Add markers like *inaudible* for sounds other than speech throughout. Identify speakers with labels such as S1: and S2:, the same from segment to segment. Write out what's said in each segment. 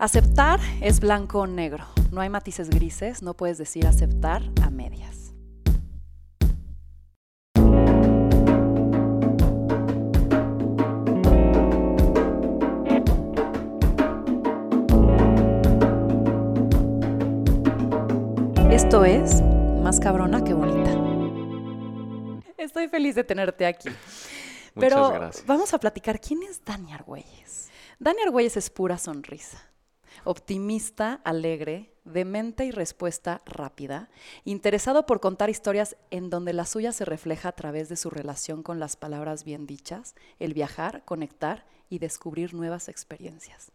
S1: Aceptar es blanco o negro. No hay matices grises, no puedes decir aceptar a medias. Esto es Más cabrona que bonita. Estoy feliz de tenerte aquí. Pero
S2: Muchas gracias.
S1: vamos a platicar quién es Dani Argüelles. Dani Argüelles es pura sonrisa. Optimista, alegre, de mente y respuesta rápida, interesado por contar historias en donde la suya se refleja a través de su relación con las palabras bien dichas, el viajar, conectar y descubrir nuevas experiencias.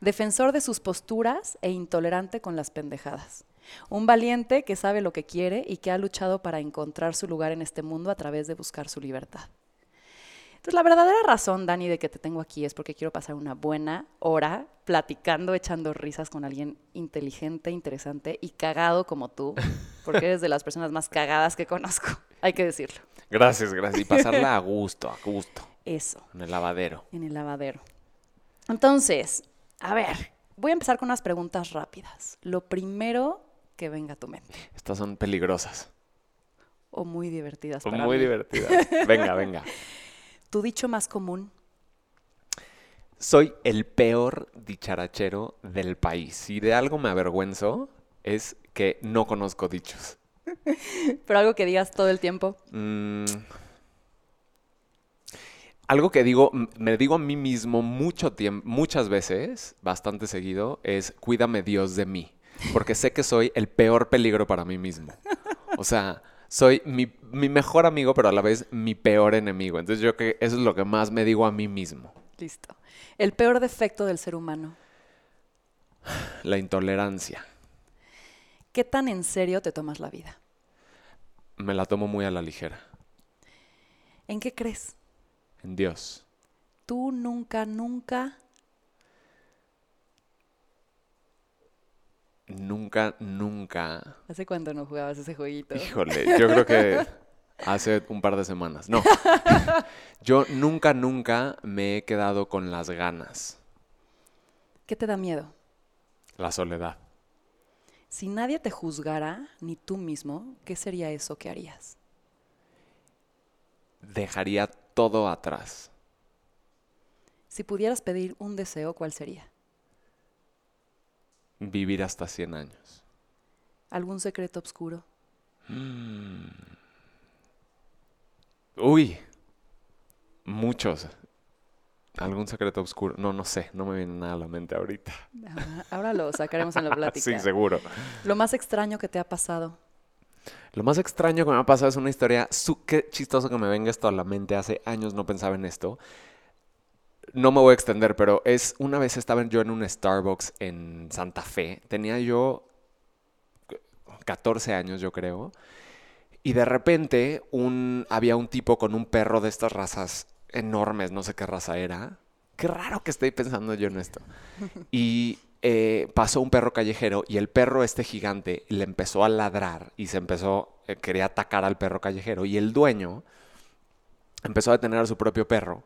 S1: Defensor de sus posturas e intolerante con las pendejadas. Un valiente que sabe lo que quiere y que ha luchado para encontrar su lugar en este mundo a través de buscar su libertad. Entonces, la verdadera razón, Dani, de que te tengo aquí es porque quiero pasar una buena hora platicando, echando risas con alguien inteligente, interesante y cagado como tú, porque eres de las personas más cagadas que conozco, *laughs* hay que decirlo.
S2: Gracias, gracias. Y pasarla a *laughs* gusto, a gusto,
S1: Eso,
S2: en el lavadero.
S1: en el lavadero. Entonces, a ver, voy a empezar con unas preguntas rápidas. Lo primero que venga a tu mente,
S2: Estas son peligrosas.
S1: o muy divertidas para
S2: muy
S1: mí.
S2: divertidas. Venga, *laughs* venga.
S1: Tu dicho más común,
S2: Soy el peor dicharachero del país. Si de algo me avergüenzo, es que no conozco dichos. *laughs*
S1: pero algo que digas todo el tiempo.
S2: Mm. Algo que digo, me digo a mí mismo mucho tiempo, muchas veces, bastante seguido, es cuídame Dios de mí. Porque sé que soy el peor peligro para mí mismo. O sea, soy mi, mi mejor amigo, pero a la vez mi peor enemigo. Entonces yo que eso es lo que más me digo a mí mismo.
S1: Listo. El peor defecto del ser humano.
S2: La intolerancia.
S1: ¿Qué tan en serio te tomas la vida?
S2: Me la tomo muy a la ligera.
S1: ¿En qué crees?
S2: En Dios.
S1: Tú nunca, nunca
S2: Nunca, nunca.
S1: ¿Hace cuánto no jugabas ese jueguito?
S2: Híjole, yo creo que hace un par de semanas. No. *laughs* Yo nunca, nunca me he quedado con las ganas.
S1: ¿Qué te da miedo?
S2: La soledad.
S1: Si nadie te juzgara, ni tú mismo, ¿qué sería eso que harías?
S2: Dejaría todo atrás.
S1: Si pudieras pedir un deseo, ¿cuál sería?
S2: Vivir hasta 100 años.
S1: ¿Algún secreto oscuro?
S2: Uy. Muchos. ¿Algún secreto oscuro? No, no sé. No me viene nada a la mente ahorita.
S1: Ahora, ahora lo sacaremos en la *laughs* plática.
S2: Sí, seguro.
S1: Lo más extraño que te ha pasado.
S2: Lo más extraño que me ha pasado es una historia. su- Qué chistoso que me venga esto a la mente. Hace años no pensaba en esto. No me voy a extender, pero es una vez estaba yo en un Starbucks en Santa Fe. Tenía yo 14 años, yo creo. Y de repente un, había un tipo con un perro de estas razas enormes, no sé qué raza era. Qué raro que estoy pensando yo en esto. Y eh, pasó un perro callejero y el perro este gigante le empezó a ladrar y se empezó, eh, quería atacar al perro callejero. Y el dueño empezó a detener a su propio perro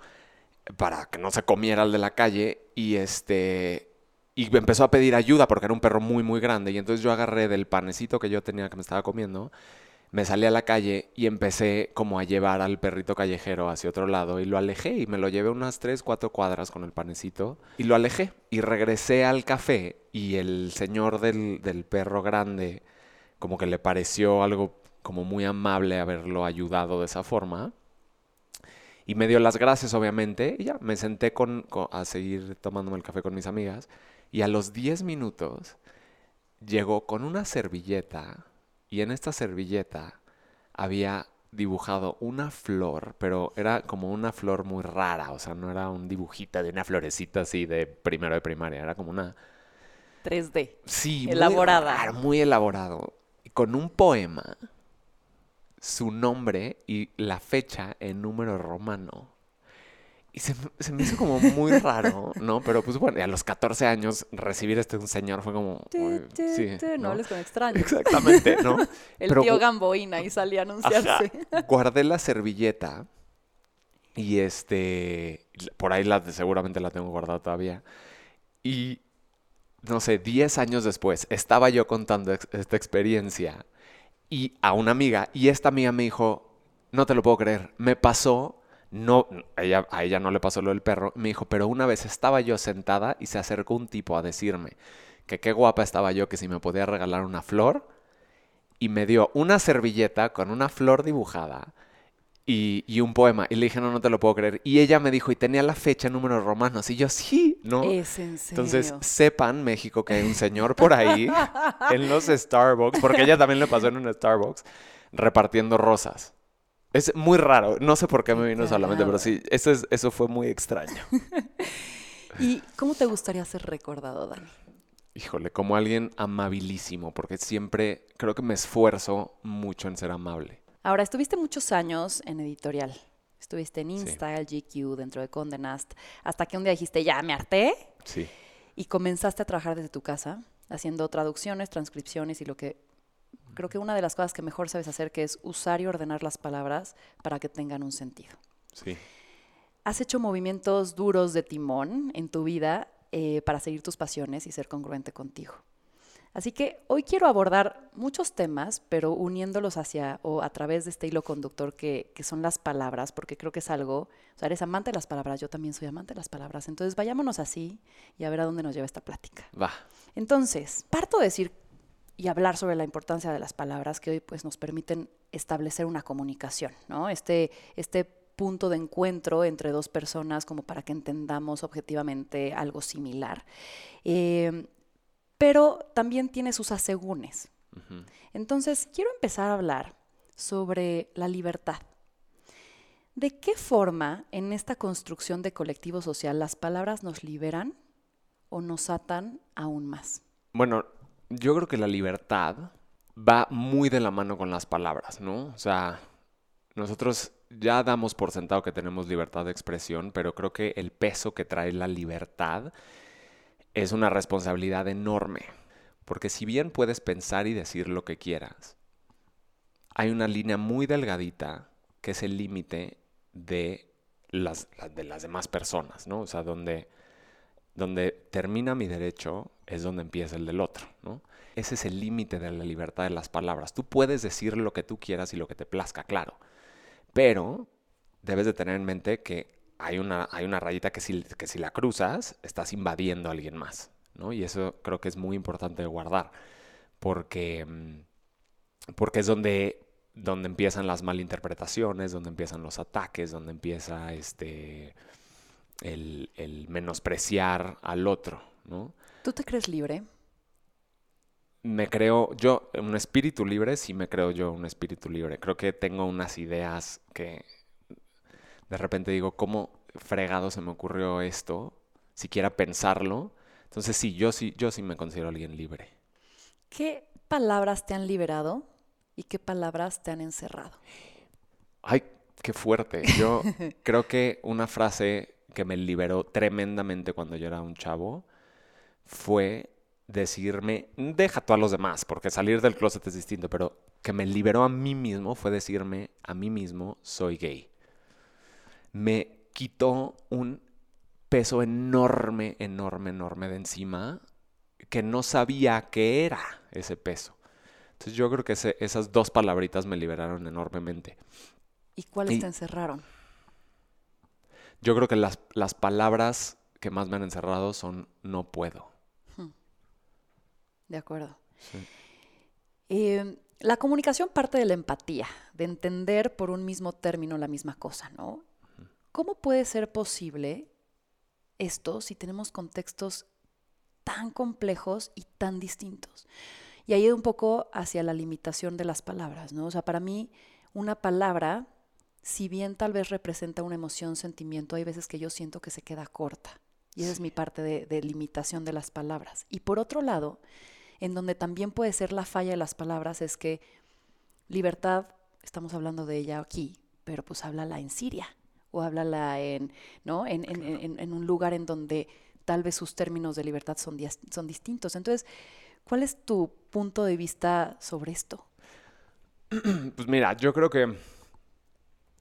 S2: para que no se comiera al de la calle y este y empezó a pedir ayuda porque era un perro muy muy grande. Y entonces yo agarré del panecito que yo tenía que me estaba comiendo me salí a la calle y empecé como a llevar al perrito callejero hacia otro lado y lo alejé y me lo llevé unas 3, 4 cuadras con el panecito y lo alejé. Y regresé al café y el señor del, del perro grande como que le pareció algo como muy amable haberlo ayudado de esa forma y me dio las gracias, obviamente, y ya me senté con, con- a seguir tomándome el café con mis amigas. Y a los 10 minutos llegó con una servilleta, y en esta servilleta había dibujado una flor, pero era como una flor muy rara, o sea, no era un dibujito de una florecita así de primero de primaria, era como una...
S1: 3D.
S2: Sí, muy
S1: Elaborada.
S2: raro, muy elaborado. Y con un poema, su nombre y la fecha en número romano. Y se, me- se me hizo como muy raro, ¿no? Pero pues bueno, a los 14 años recibir este un señor fue como... Uy, sí,
S1: No
S2: ¿no?
S1: hables con extraños.
S2: Exactamente, ¿no? *laughs*
S1: El
S2: Pero
S1: tío Gamboína y salía a anunciarse.
S2: Ajá. Guardé la servilleta y este, por ahí la, seguramente la tengo guardada todavía. Y no sé, 10 años después, estaba yo contando ex- esta experiencia y a una amiga, y esta amiga me dijo, no te lo puedo creer, me pasó, no, ella, a ella no le pasó lo del perro, me dijo, pero una vez estaba yo sentada y se acercó un tipo a decirme que qué guapa estaba yo, que si me podía regalar una flor, y me dio una servilleta con una flor dibujada y, y un poema. Y le dije, no, no te lo puedo creer. Y ella me dijo, y tenía la fecha en números romanos. Y yo, sí, ¿no?
S1: Es en serio.
S2: Entonces, sepan, México, que hay un señor por ahí *laughs* en los Starbucks, porque ella también le pasó en un Starbucks, repartiendo rosas. Es muy raro. No sé por qué me vino solamente, pero sí, eso, es, eso fue muy extraño. *laughs*
S1: ¿Y cómo te gustaría ser recordado, Dani?
S2: Híjole, como alguien amabilísimo, porque siempre creo que me esfuerzo mucho en ser amable.
S1: Ahora, estuviste muchos años en editorial. Estuviste en
S2: Sí.
S1: InStyle, GQ, dentro de Condé Nast, hasta que un día dijiste, ya, me harté,
S2: Sí.
S1: y comenzaste a trabajar desde tu casa, haciendo traducciones, transcripciones y lo que creo que una de las cosas que mejor sabes hacer, que es usar y ordenar las palabras para que tengan un sentido.
S2: Sí.
S1: Has hecho movimientos duros de timón en tu vida eh, para seguir tus pasiones y ser congruente contigo. Así que hoy quiero abordar muchos temas, pero uniéndolos hacia o a través de este hilo conductor que, que son las palabras, porque creo que es algo, o sea, eres amante de las palabras, yo también soy amante de las palabras, entonces vayámonos así y a ver a dónde nos lleva esta plática.
S2: Va.
S1: Entonces, parto de decir y hablar sobre la importancia de las palabras que hoy pues nos permiten establecer una comunicación, ¿no? Este, este punto de encuentro entre dos personas como para que entendamos objetivamente algo similar. Eh, pero también tiene sus asegúnes. Entonces, quiero empezar a hablar sobre la libertad. ¿De qué forma en esta construcción de colectivo social las palabras nos liberan o nos atan aún más?
S2: Bueno, yo creo que la libertad va muy de la mano con las palabras, ¿no? O sea, nosotros ya damos por sentado que tenemos libertad de expresión, pero creo que el peso que trae la libertad es una responsabilidad enorme. Porque si bien puedes pensar y decir lo que quieras, hay una línea muy delgadita que es el límite de las, de las demás personas, ¿no? O sea, donde donde termina mi derecho es donde empieza el del otro, ¿no? Ese es el límite de la libertad de las palabras. Tú puedes decir lo que tú quieras y lo que te plazca, claro, pero debes de tener en mente que hay una, hay una rayita que si, que si la cruzas, estás invadiendo a alguien más, ¿no? Y eso creo que es muy importante de guardar, porque, mm, porque es donde, donde empiezan las malinterpretaciones, donde empiezan los ataques, donde empieza este el, el menospreciar al otro, ¿no?
S1: ¿Tú te crees libre?
S2: Me creo, yo, un espíritu libre, sí me creo yo un espíritu libre. Creo que tengo unas ideas que de repente digo, ¿cómo fregado se me ocurrió esto? Siquiera pensarlo. Entonces sí, yo sí, yo sí me considero alguien libre.
S1: ¿Qué palabras te han liberado y qué palabras te han encerrado?
S2: Ay, qué fuerte. Yo *laughs* creo que una frase que me liberó tremendamente cuando yo era un chavo fue decirme, deja tú a los demás, porque salir del closet es distinto, pero que me liberó a mí mismo fue decirme a mí mismo, soy gay. Me quitó un peso enorme, enorme, enorme de encima que no sabía qué era ese peso. Entonces yo creo que ese- esas dos palabritas me liberaron enormemente.
S1: ¿Y cuáles
S2: Y-
S1: te encerraron?
S2: Yo creo que las, las palabras que más me han encerrado son no puedo.
S1: De acuerdo.
S2: Sí.
S1: Eh, la comunicación parte de la empatía, de entender por un mismo término la misma cosa, ¿no? ¿Cómo puede ser posible esto si tenemos contextos tan complejos y tan distintos? Y ahí un poco hacia la limitación de las palabras, ¿no? O sea, para mí una palabra, si bien tal vez representa una emoción, sentimiento, hay veces que yo siento que se queda corta. Y esa es mi parte de, de limitación de las palabras. Y por otro lado, en donde también puede ser la falla de las palabras es que libertad, estamos hablando de ella aquí, pero pues háblala en Siria o háblala en, ¿no? en, en- en- en un lugar en donde tal vez sus términos de libertad son, son distintos. Entonces, ¿cuál es tu punto de vista sobre esto? *clears throat*
S2: Pues mira, yo creo que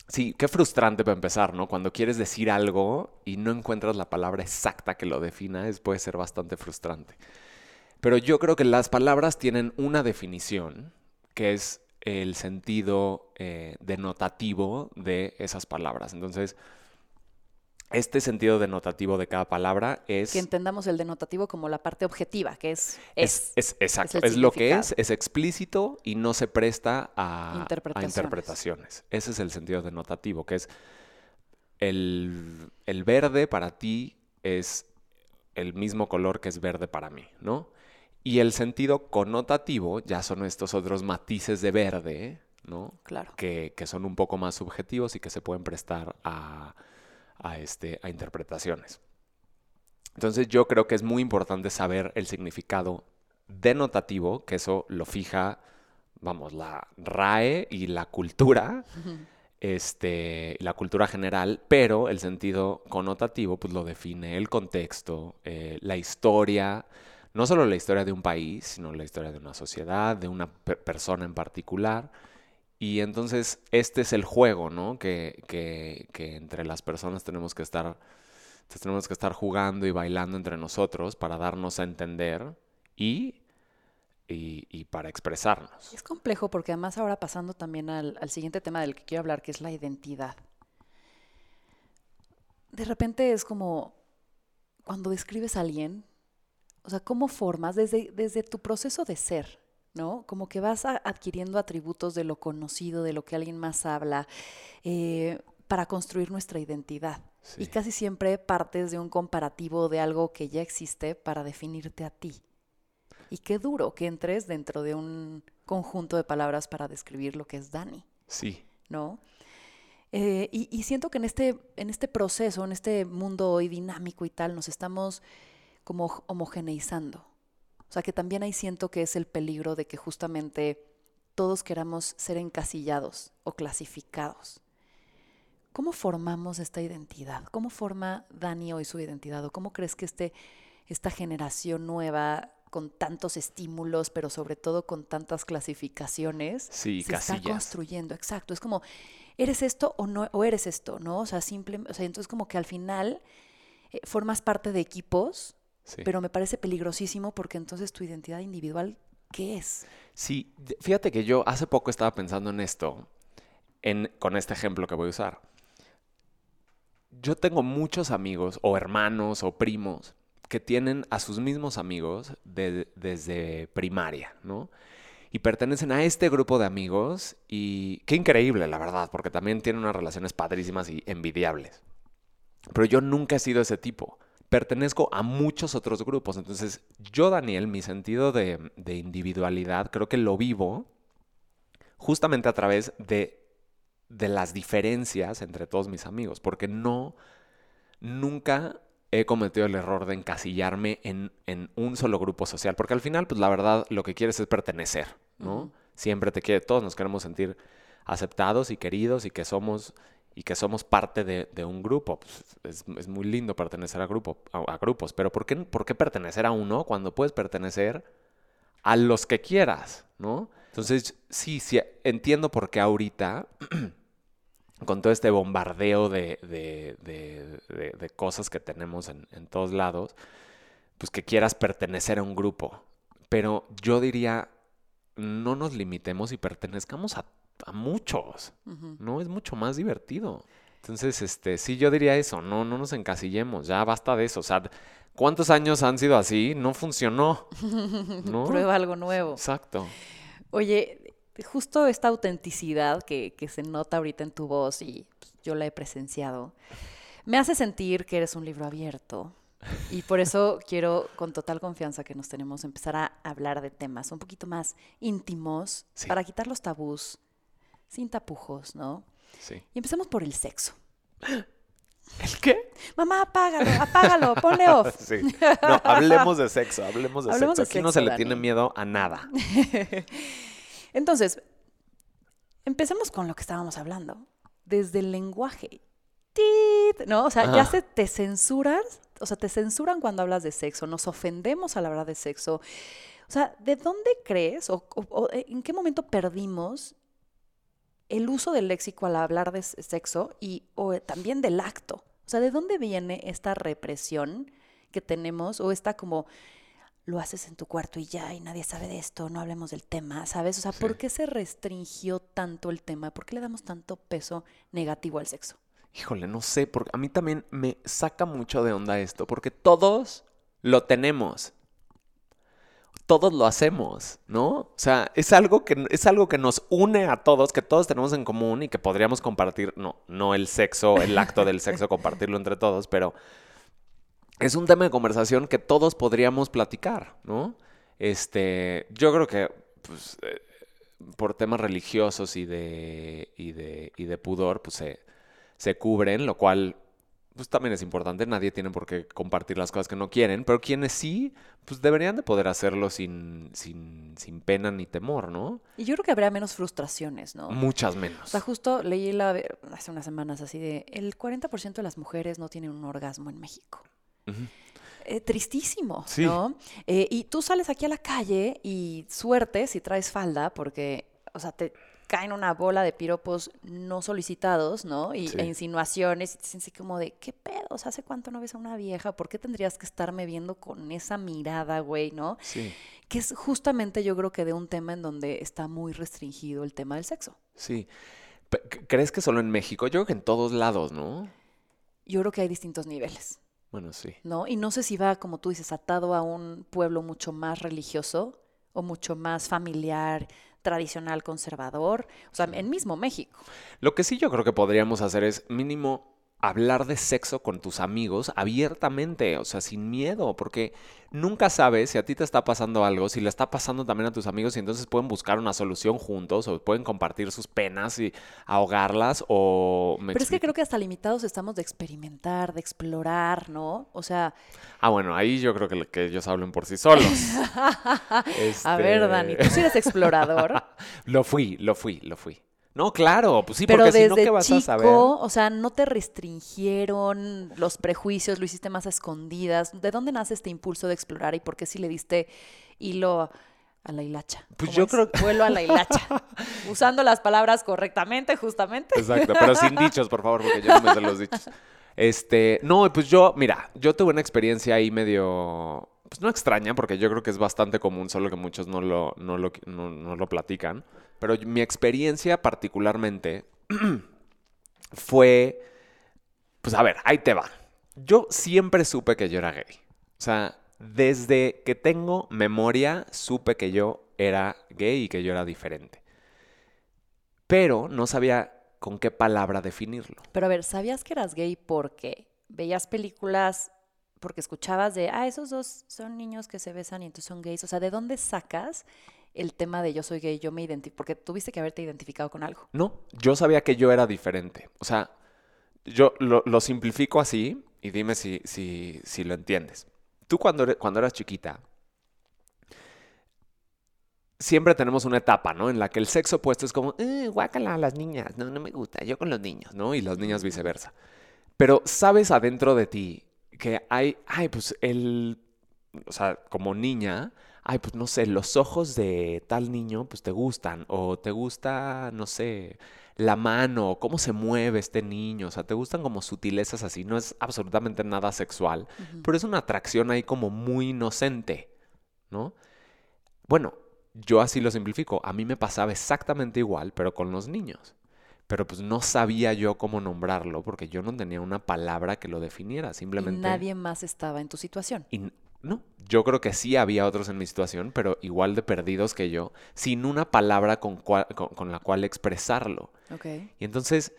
S2: Sí, qué frustrante para empezar, ¿no? Cuando quieres decir algo y no encuentras la palabra exacta que lo defina, es, puede ser bastante frustrante. Pero yo creo que las palabras tienen una definición, que es el sentido eh, denotativo de esas palabras. Entonces, este sentido denotativo de cada palabra es...
S1: Que entendamos el denotativo como la parte objetiva, que es... Es,
S2: es, exacto, es, lo que es, es explícito y no se presta a interpretaciones. a interpretaciones. Ese es el sentido denotativo, que es el, el verde para ti es el mismo color que es verde para mí, ¿no? Y el sentido connotativo ya son estos otros matices de verde, ¿no?
S1: Claro.
S2: Que, que son un poco más subjetivos y que se pueden prestar a a, este, a interpretaciones. Entonces yo creo que es muy importante saber el significado denotativo, que eso lo fija, vamos, la RAE y la cultura, este, la cultura general, pero el sentido connotativo pues lo define el contexto, eh, la historia, no solo la historia de un país, sino la historia de una sociedad, de una persona en particular. Y entonces este es el juego, ¿no? Que, entre las personas tenemos que estar tenemos que estar jugando y bailando entre nosotros para darnos a entender y, y, para expresarnos.
S1: Es complejo porque además ahora pasando también al, siguiente tema del que quiero hablar, que es la identidad. De repente es como cuando describes a alguien, o sea, ¿cómo formas desde, desde tu proceso de ser? ¿no? Como que vas adquiriendo atributos de lo conocido, de lo que alguien más habla, eh, para construir nuestra identidad. Y casi siempre partes de un comparativo de algo que ya existe para definirte a ti. Y qué duro que entres dentro de un conjunto de palabras para describir lo que es Dani.
S2: Sí.
S1: ¿No? Eh, y, y, siento que en este, en este proceso, en este mundo hoy dinámico y tal, nos estamos como homogeneizando. O sea que también ahí siento que es el peligro de que justamente todos queramos ser encasillados o clasificados. ¿Cómo formamos esta identidad? ¿Cómo forma Dani hoy su identidad? ¿O cómo crees que este, esta generación nueva, con tantos estímulos, pero sobre todo con tantas clasificaciones,
S2: se
S1: está construyendo? Exacto. Es como, ¿eres esto o no o eres esto? ¿No? O sea, simplemente, o sea, entonces como que al final eh, formas parte de equipos pero me parece peligrosísimo porque entonces tu identidad individual, ¿qué es?
S2: Sí, fíjate que yo hace poco estaba pensando en esto, en, con este ejemplo que voy a usar. Yo tengo muchos amigos o hermanos o primos que tienen a sus mismos amigos desde primaria, ¿no? Y pertenecen a este grupo de amigos y qué increíble, la verdad, porque también tienen unas relaciones padrísimas y envidiables. Pero yo nunca he sido ese tipo pertenezco a muchos otros grupos. Entonces, yo, Daniel, mi sentido de, individualidad, creo que lo vivo justamente a través de, de, las diferencias entre todos mis amigos, porque no, nunca he cometido el error de encasillarme en, en, un solo grupo social, porque al final, pues la verdad, lo que quieres es pertenecer, ¿no? Siempre te quiere, todos nos queremos sentir aceptados y queridos y que somos y que somos parte de, un grupo. Pues, es, muy lindo pertenecer a, grupo, a, grupos, pero ¿por qué, ¿por qué, pertenecer a uno cuando puedes pertenecer a los que quieras, ¿no? Entonces, sí, sí, entiendo por qué ahorita, *clears throat* con todo este bombardeo de, de cosas que tenemos en, en todos lados, pues que quieras pertenecer a un grupo. Pero yo diría, no nos limitemos y pertenezcamos a a muchos, ¿no? Es mucho más divertido. Entonces, este, sí, yo diría eso, no, no nos encasillemos, ya basta de eso. O sea, ¿cuántos años han sido así? No funcionó. *laughs* ¿no?
S1: Prueba algo nuevo.
S2: Exacto.
S1: Oye, justo esta autenticidad que, que se nota ahorita en tu voz y pues, yo la he presenciado, me hace sentir que eres un libro abierto. Y por eso *laughs* quiero con total confianza que nos tenemos empezar a hablar de temas un poquito más íntimos para quitar los tabús, sin tapujos, ¿no?
S2: Sí.
S1: Y empezamos por el sexo.
S2: ¿El qué?
S1: Mamá, apágalo, apágalo, ponle *laughs* off.
S2: Sí. No, hablemos de sexo, hablemos de sexo. Aquí no se le tiene miedo a nada. *laughs*
S1: Entonces, empecemos con lo que estábamos hablando. Desde el lenguaje. ¡Tit! ¿No? O sea, ya se te censuras, o sea, te censuran cuando hablas de sexo, nos ofendemos a la hora de sexo. O sea, ¿de dónde crees o en qué momento perdimos el uso del léxico al hablar de sexo y o también del acto. O sea, ¿de dónde viene esta represión que tenemos o esta como lo haces en tu cuarto y ya, y nadie sabe de esto, no hablemos del tema, ¿sabes? O sea, ¿por qué se restringió tanto el tema? ¿Por qué le damos tanto peso negativo al sexo?
S2: Híjole, no sé, porque a mí también me saca mucho de onda esto, porque todos lo tenemos. Todos lo hacemos, ¿no? O sea, es algo que es algo que nos une a todos, que todos tenemos en común y que podríamos compartir, no, no el sexo, el acto del sexo, *laughs* compartirlo entre todos, pero es un tema de conversación que todos podríamos platicar, ¿no? Este, yo creo que pues, eh, por temas religiosos y de, y de, y de pudor, pues se, se cubren, lo cual pues también es importante, nadie tiene por qué compartir las cosas que no quieren, pero quienes sí, pues deberían de poder hacerlo sin, sin, sin pena ni temor, ¿no?
S1: Y yo creo que habría menos frustraciones, ¿no?
S2: Muchas menos.
S1: O sea, justo leí la, hace unas semanas así de, el 40% de las mujeres no tienen un orgasmo en México. Eh, tristísimo, ¿no? Eh, y tú sales aquí a la calle y suerte si traes falda, porque, o sea, te caen una bola de piropos no solicitados, ¿no? Y, E insinuaciones, y te dicen así como de, ¿qué pedos? ¿Hace cuánto no ves a una vieja? ¿Por qué tendrías que estarme viendo con esa mirada, güey, no?
S2: Sí.
S1: Que es justamente yo creo que de un tema en donde está muy restringido el tema del sexo.
S2: Sí. ¿Crees que solo en México? Yo creo que en todos lados, ¿no?
S1: Yo creo que hay distintos niveles.
S2: Bueno, sí.
S1: ¿No? Y no sé si va, como tú dices, atado a un pueblo mucho más religioso o mucho más familiar, tradicional, conservador. O sea, en mismo México.
S2: Lo que sí yo creo que podríamos hacer es mínimo hablar de sexo con tus amigos abiertamente, o sea, sin miedo, porque nunca sabes si a ti te está pasando algo, si le está pasando también a tus amigos y entonces pueden buscar una solución juntos o pueden compartir sus penas y ahogarlas o...
S1: Pero es que creo que hasta limitados estamos de experimentar, de explorar, ¿no? O sea...
S2: Ah, bueno, ahí yo creo que, que ellos hablen por sí solos. *laughs*
S1: A ver, Dani, tú sí eres explorador. *laughs*
S2: lo fui, lo fui, lo fui. No, claro, pues sí, porque si no, ¿qué vas a saber?
S1: O sea, no te restringieron los prejuicios, lo hiciste más a escondidas. ¿De dónde nace este impulso de explorar y por qué si le diste hilo a la hilacha?
S2: Pues yo creo
S1: que... Vuelo a la hilacha. *laughs* Usando las palabras correctamente, justamente.
S2: Exacto, pero sin dichos, por favor, porque yo no me sé los dichos. Este, no, pues yo, mira, yo tuve una experiencia ahí medio, pues no extraña, porque yo creo que es bastante común, solo que muchos no lo, no lo, no lo platican. Pero mi experiencia particularmente *clears throat* fue, pues a ver, ahí te va. Yo siempre supe que yo era gay. O sea, desde que tengo memoria, supe que yo era gay y que yo era diferente. Pero no sabía con qué palabra definirlo.
S1: Pero a ver, ¿sabías que eras gay porque veías películas, porque escuchabas de, ah, esos dos son niños que se besan y entonces son gays? O sea, ¿de dónde sacas el tema de yo soy gay, yo me identifico, porque tuviste que haberte identificado con algo.
S2: No, yo sabía que yo era diferente. O sea, yo lo, simplifico así y dime si, si, si lo entiendes. Tú cuando, cuando eras chiquita, siempre tenemos una etapa, ¿no? En la que el sexo opuesto es como, eh, guácala a las niñas, no, no me gusta, yo con los niños, ¿no? Y las niñas viceversa. Pero sabes adentro de ti que hay, ay, pues el, o sea, como niña, ay, pues no sé, los ojos de tal niño, pues te gustan, o te gusta, no sé, la mano, cómo se mueve este niño, o sea, te gustan como sutilezas así, no es absolutamente nada sexual, pero es una atracción ahí como muy inocente, ¿no? Bueno, yo así lo simplifico, a mí me pasaba exactamente igual, pero con los niños. Pero pues no sabía yo cómo nombrarlo porque yo no tenía una palabra que lo definiera, simplemente...
S1: Y nadie más estaba en tu situación.
S2: No, yo creo que sí había otros en mi situación, pero igual de perdidos que yo, sin una palabra con, la cual expresarlo.
S1: Okay.
S2: Y entonces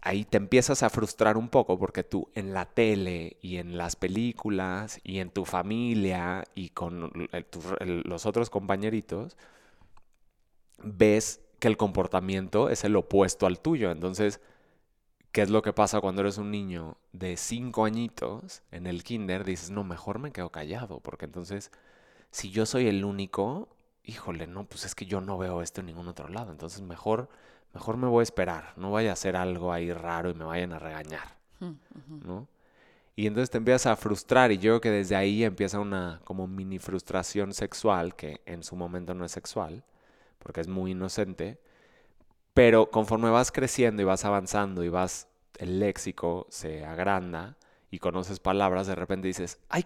S2: ahí te empiezas a frustrar un poco porque tú en la tele y en las películas y en tu familia y con los otros compañeritos ves que el comportamiento es el opuesto al tuyo. Entonces ¿Qué es lo que pasa cuando eres un niño de cinco añitos en el kinder? Dices, no, mejor me quedo callado, porque entonces, si yo soy el único, híjole, no, pues es que yo no veo esto en ningún otro lado. Entonces, mejor, mejor me voy a esperar. No vaya a hacer algo ahí raro y me vayan a regañar, ¿no? Y entonces te empiezas a frustrar y yo creo que desde ahí empieza una como mini frustración sexual, que en su momento no es sexual, porque es muy inocente, Pero conforme vas creciendo y vas avanzando y vas, el léxico se agranda y conoces palabras, de repente dices, ay,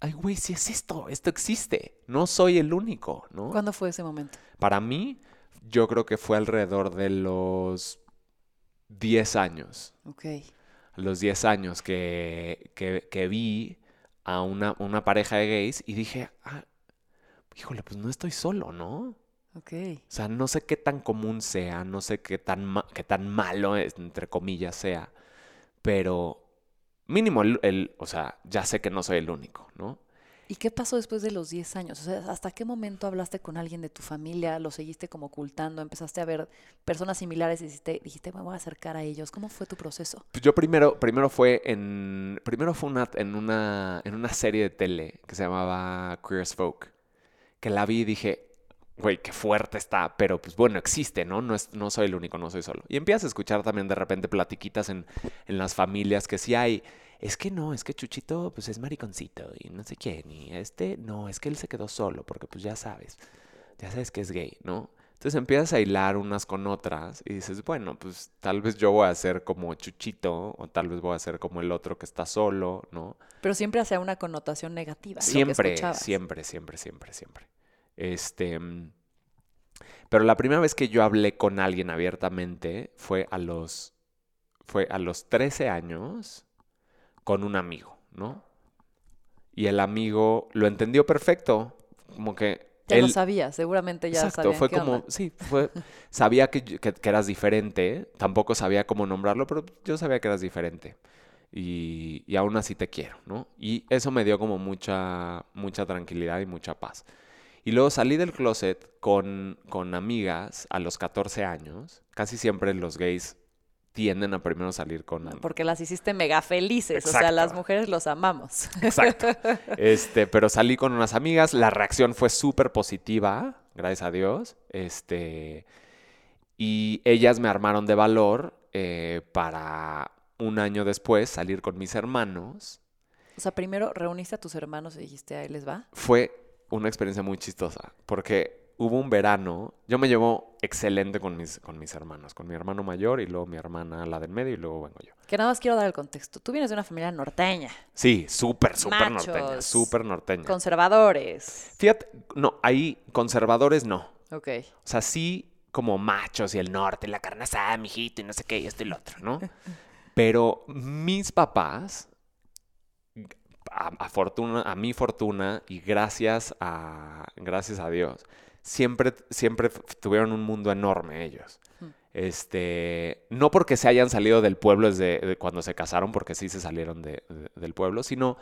S2: ay, güey, si es esto, esto existe, no soy el único, ¿no?
S1: ¿Cuándo fue ese momento?
S2: Para mí, yo creo que fue alrededor de los 10 años.
S1: Ok.
S2: Los 10 años que, que, que vi a una, una pareja de gays y dije, ah, híjole, pues no estoy solo, ¿no?
S1: Ok.
S2: O sea, no sé qué tan común sea, no sé qué tan, ma- qué tan malo, entre comillas, sea, pero mínimo, el, el- o sea, ya sé que no soy el único, ¿no?
S1: ¿Y qué pasó después de los 10 años? O sea, ¿hasta qué momento hablaste con alguien de tu familia? ¿Lo seguiste como ocultando? ¿Empezaste a ver personas similares y dijiste, dijiste, me voy a acercar a ellos? ¿Cómo fue tu proceso?
S2: Pues yo primero, primero fue en, primero fue una, en una, en una serie de tele que se llamaba Queer as Folk, que la vi y dije, güey, qué fuerte está, pero pues bueno, existe, ¿no? No, es, no soy el único, no soy solo. Y empiezas a escuchar también de repente platiquitas en, en las familias que sí hay, es que no, es que Chuchito pues es mariconcito y no sé quién, y este, no, es que él se quedó solo, porque pues ya sabes, ya sabes que es gay, ¿no? Entonces empiezas a hilar unas con otras y dices, bueno, pues tal vez yo voy a ser como Chuchito o tal vez voy a ser como el otro que está solo, ¿no?
S1: Pero siempre hacía una connotación negativa.
S2: Siempre, siempre, siempre, siempre, siempre. Este, mm, pero la primera vez que yo hablé con alguien abiertamente fue a los, fue a los 13 años con un amigo, ¿no? Y el amigo lo entendió perfecto, como que
S1: Ya
S2: él,
S1: lo sabía, seguramente ya
S2: Exacto, fue
S1: qué
S2: como,
S1: onda.
S2: sí, fue, *laughs* sabía que, que- que eras diferente, tampoco sabía cómo nombrarlo, pero yo sabía que eras diferente. Y, y aún así te quiero, ¿no? Y eso me dio como mucha, mucha tranquilidad y mucha paz. Y luego salí del closet con, con amigas a los 14 años. Casi siempre los gays tienden a primero salir con...
S1: Porque las hiciste mega felices. O sea, las mujeres los amamos.
S2: Exacto. *laughs* Este, pero salí con unas amigas, la reacción fue súper positiva, gracias a Dios. Este, y ellas me armaron de valor eh, para un año después salir con mis hermanos.
S1: O sea, primero reuniste a tus hermanos y dijiste, ahí les va.
S2: Fue una experiencia muy chistosa, porque hubo un verano, yo me llevo excelente con mis, con mis hermanos, con mi hermano mayor y luego mi hermana, la del medio, y luego vengo yo.
S1: Que nada más quiero dar el contexto. Tú vienes de una familia norteña,
S2: Sí, súper, súper norteña, súper norteña.
S1: conservadores.
S2: Fíjate, no, ahí conservadores no.
S1: Ok.
S2: O sea, sí como machos y el norte, la carne asada, mijito, y no sé qué, y esto y lo otro, ¿no? *laughs* Pero mis papás, a, a fortuna, a mi fortuna y gracias a, gracias a Dios, siempre, siempre tuvieron un mundo enorme ellos. Este, no porque se hayan salido del pueblo desde de cuando se casaron, porque sí se salieron de- de- del pueblo, sino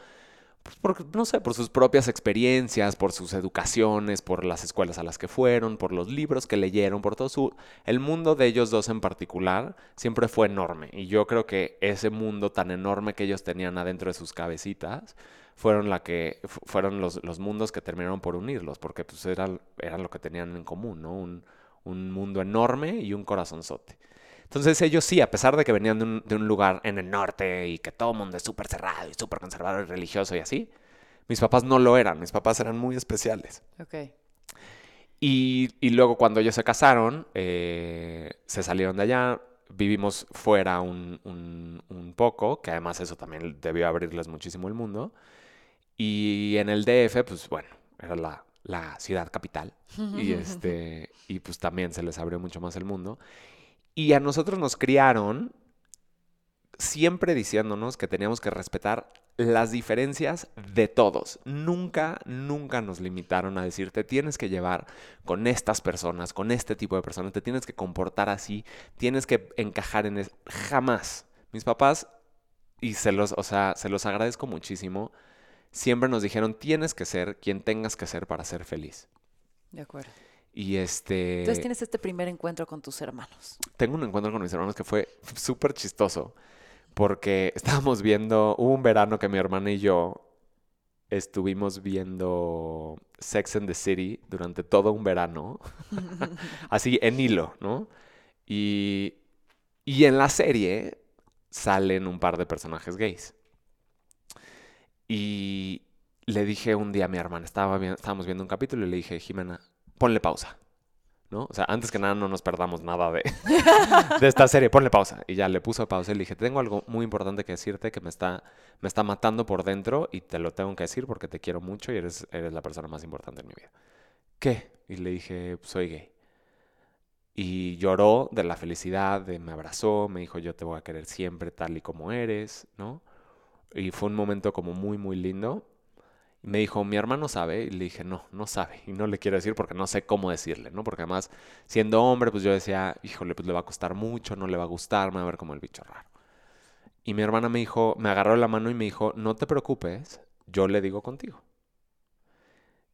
S2: por, no sé, por sus propias experiencias, por sus educaciones, por las escuelas a las que fueron, por los libros que leyeron, por todo su... El mundo de ellos dos en particular siempre fue enorme. Y yo creo que ese mundo tan enorme que ellos tenían adentro de sus cabecitas fueron, la que, fu- fueron los, los mundos que terminaron por unirlos, porque pues eran, eran lo que tenían en común, ¿no? Un, un mundo enorme y un corazonzote. Entonces ellos sí, a pesar de que venían de un, de un lugar en el norte y que todo el mundo es súper cerrado y súper conservador y religioso y así, mis papás no lo eran, mis papás eran muy especiales.
S1: Ok.
S2: Y, y luego cuando ellos se casaron, eh, se salieron de allá, vivimos fuera un, un- un poco, que además eso también debió abrirles muchísimo el mundo. Y en el DF, pues bueno, era la, la ciudad capital. *laughs* Y, este, y pues también se les abrió mucho más el mundo. Y a nosotros nos criaron siempre diciéndonos que teníamos que respetar las diferencias de todos. Nunca, nunca nos limitaron a decir, te tienes que llevar con estas personas, con este tipo de personas, te tienes que comportar así, tienes que encajar en eso. Jamás. Mis papás, y se los, o sea, se los agradezco muchísimo, siempre nos dijeron, tienes que ser quien tengas que ser para ser feliz.
S1: De acuerdo.
S2: Y este...
S1: Entonces tienes este primer encuentro con tus hermanos.
S2: tengo un encuentro con mis hermanos que fue súper chistoso. Porque *laughs* estábamos viendo, hubo un verano que mi hermana y yo estuvimos viendo Sex and the City durante todo un verano. *laughs* Así en hilo, ¿no? Y, y en la serie salen un par de personajes gays. Y le dije un día a mi hermana, estaba estábamos viendo un capítulo y le dije, Jimena, ponle pausa. ¿no? O sea, antes que nada no nos perdamos nada de, *laughs* de esta serie. Ponle pausa. Y ya le puso pausa y le dije, tengo algo muy importante que decirte que me está, me está matando por dentro y te lo tengo que decir porque te quiero mucho y eres, eres la persona más importante en mi vida. ¿Qué? Y le dije, soy gay. Y lloró de la felicidad, de me abrazó, me dijo, yo te voy a querer siempre tal y como eres, ¿no? Y fue un momento como muy, muy lindo. Y me dijo, mi hermano sabe. Y le dije, no, no sabe. Y no le quiero decir porque no sé cómo decirle, ¿no? Porque además, siendo hombre, pues yo decía, híjole, pues le va a costar mucho, no le va a gustar, me va a ver como el bicho raro. Y mi hermana me dijo, me agarró la mano y me dijo, no te preocupes, yo le digo contigo.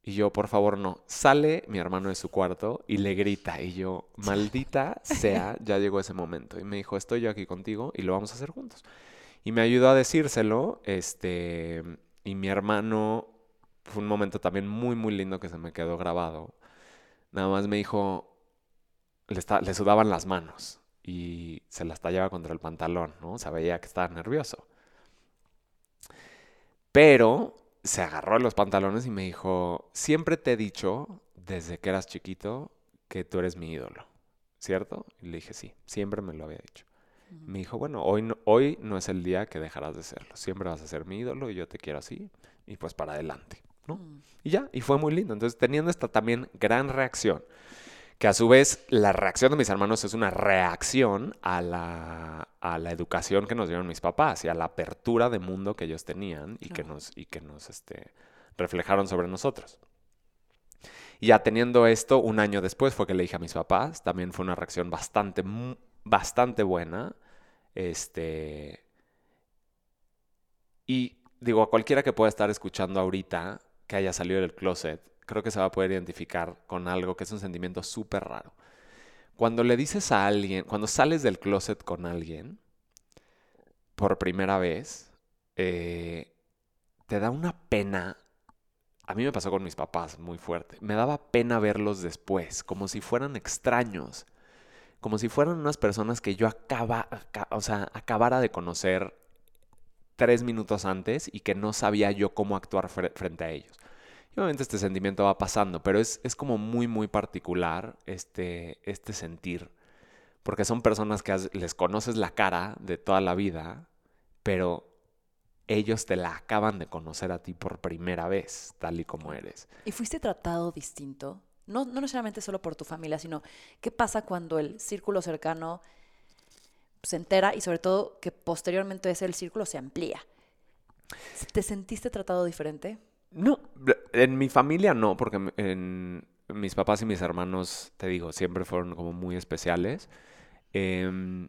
S2: Y yo, por favor, no. Sale mi hermano de su cuarto y le grita. Y yo, maldita sea, *laughs* ya llegó ese momento. Y me dijo, estoy yo aquí contigo y lo vamos a hacer juntos. Y me ayudó a decírselo. Este, y mi hermano, fue un momento también muy, muy lindo que se me quedó grabado. Nada más me dijo, le, le sudaban las manos y se las tallaba contra el pantalón, ¿no? O sea, veía que estaba nervioso. Pero se agarró los pantalones y me dijo, siempre te he dicho, desde que eras chiquito, que tú eres mi ídolo, ¿cierto? Y le dije, sí, siempre me lo había dicho. Me dijo, bueno, hoy no, hoy no es el día que dejarás de serlo, siempre vas a ser mi ídolo y yo te quiero así, y pues para adelante, ¿no? Mm. Y ya, y fue muy lindo. Entonces, teniendo esta también gran reacción, que a su vez la reacción de mis hermanos es una reacción a la, a la educación que nos dieron mis papás y a la apertura de mundo que ellos tenían y que nos, y que nos este, reflejaron sobre nosotros. Y ya teniendo esto, un año después fue que le dije a mis papás, también fue una reacción bastante, bastante buena. Este, y digo, a cualquiera que pueda estar escuchando ahorita, que haya salido del closet, creo que se va a poder identificar con algo que es un sentimiento súper raro. Cuando le dices a alguien, cuando sales del closet con alguien por primera vez, eh, te da una pena. A mí me pasó con mis papás muy fuerte. Me daba pena verlos después, como si fueran extraños, como si fueran unas personas que yo acaba, o sea, acabara de conocer tres minutos antes y que no sabía yo cómo actuar frente a ellos. Y obviamente este sentimiento va pasando, pero es, como muy, muy particular este, este sentir. Porque son personas que les conoces la cara de toda la vida, pero ellos te la acaban de conocer a ti por primera vez, tal y como eres.
S1: ¿Y fuiste tratado distinto? No, no necesariamente solo por tu familia, sino qué pasa cuando el círculo cercano se entera y sobre todo que posteriormente ese el círculo se amplía. ¿Te sentiste tratado diferente?
S2: No, en mi familia no, porque mis papás y mis hermanos, te digo, siempre fueron como muy especiales. Em,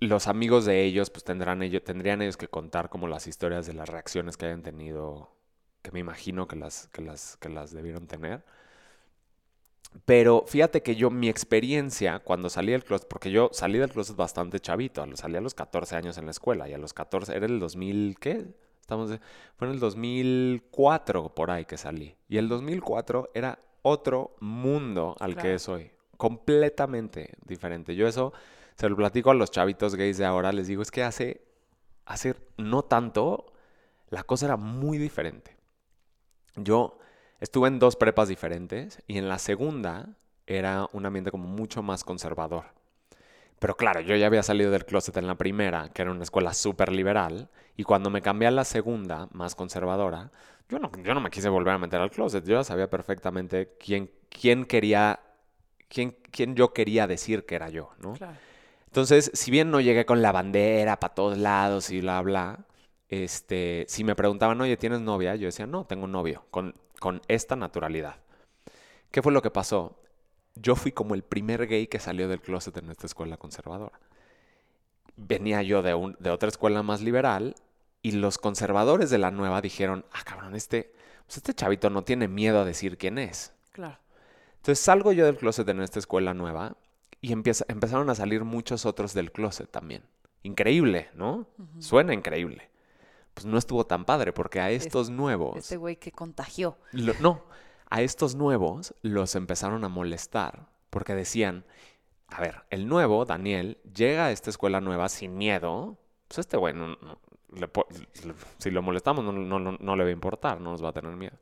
S2: los amigos de ellos, pues tendrán ellos, tendrían ellos que contar como las historias de las reacciones que hayan tenido, que me imagino que las, que las, que las debieron tener. Pero fíjate que yo, mi experiencia cuando salí del closet, porque yo salí del closet bastante chavito, salí a los 14 años en la escuela y a los 14, era el 2000, ¿qué? Estamos fue en el 2004 por ahí que salí. Y el 2004 era otro mundo al que es hoy. Completamente diferente. Yo eso se lo platico a los chavitos gays de ahora. Les digo, es que hace, hace no tanto, la cosa era muy diferente. Yo estuve en dos prepas diferentes y en la segunda era un ambiente como mucho más conservador. Pero claro, yo ya había salido del closet en la primera, que era una escuela súper liberal, y cuando me cambié a la segunda, más conservadora, yo no, yo no me quise volver a meter al closet. Yo ya sabía perfectamente quién, quién quería, quién, quién yo quería decir que era yo, ¿no? Entonces, si bien no llegué con la bandera para todos lados y bla, bla, este, si me preguntaban, oye, ¿tienes novia? Yo decía, no, tengo novio, con, con esta naturalidad. ¿Qué fue lo que pasó? yo fui como el primer gay que salió del closet en esta escuela conservadora. Venía yo de, un, de otra escuela más liberal y los conservadores de la nueva dijeron, ah, cabrón, este, pues este chavito no tiene miedo a decir quién es.
S1: Claro.
S2: Entonces salgo yo del closet en esta escuela nueva y empieza, empezaron a salir muchos otros del closet también. Increíble, ¿no? Suena increíble. Pues no estuvo tan padre porque a estos nuevos...
S1: Este güey que contagió.
S2: no, a estos nuevos los empezaron a molestar porque decían, a ver, el nuevo, Daniel, llega a esta escuela nueva sin miedo, pues este güey, si lo molestamos no, no, le va a importar, no nos va a tener miedo.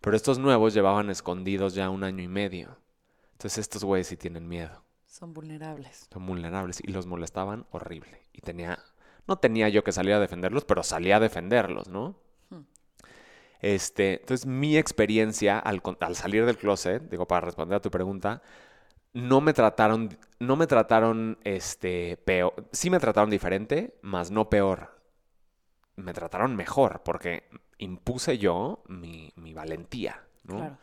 S2: Pero estos nuevos llevaban escondidos ya un año y medio. Entonces estos güeyes sí tienen miedo.
S1: Son vulnerables.
S2: Son vulnerables y los molestaban horrible. Y tenía, no tenía yo que salir a defenderlos, pero salía a defenderlos, ¿no?
S1: Hmm.
S2: Este, entonces mi experiencia al, al salir del closet, digo, para responder a tu pregunta, no me trataron, no me trataron, este, peor, sí me trataron diferente, más no peor. Me trataron mejor porque impuse yo mi, mi valentía, ¿no?
S1: Claro.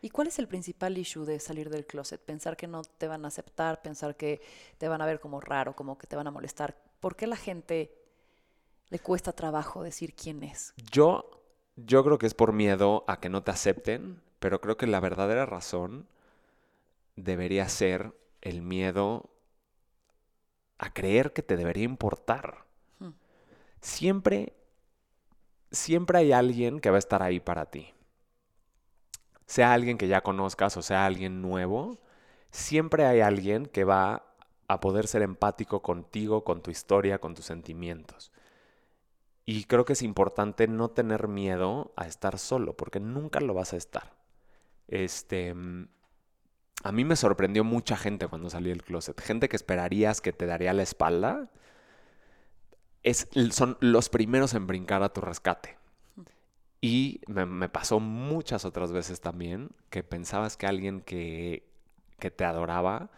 S1: ¿Y cuál es el principal issue de salir del closet? Pensar que no te van a aceptar, pensar que te van a ver como raro, como que te van a molestar. ¿Por qué la gente le cuesta trabajo decir quién es?
S2: Yo, yo creo que es por miedo a que no te acepten, pero creo que la verdadera razón debería ser el miedo a creer que te debería importar.
S1: Hmm.
S2: Siempre, siempre hay alguien que va a estar ahí para ti. Sea alguien que ya conozcas o sea alguien nuevo, siempre hay alguien que va a poder ser empático contigo, con tu historia, con tus sentimientos. Y creo que es importante no tener miedo a estar solo, porque nunca lo vas a estar. Este, a mí me sorprendió mucha gente cuando salí del closet. Gente que esperarías que te daría la espalda. Es, son los primeros en brincar a tu rescate. Y me, me pasó muchas otras veces también que pensabas que alguien que, que te adoraba,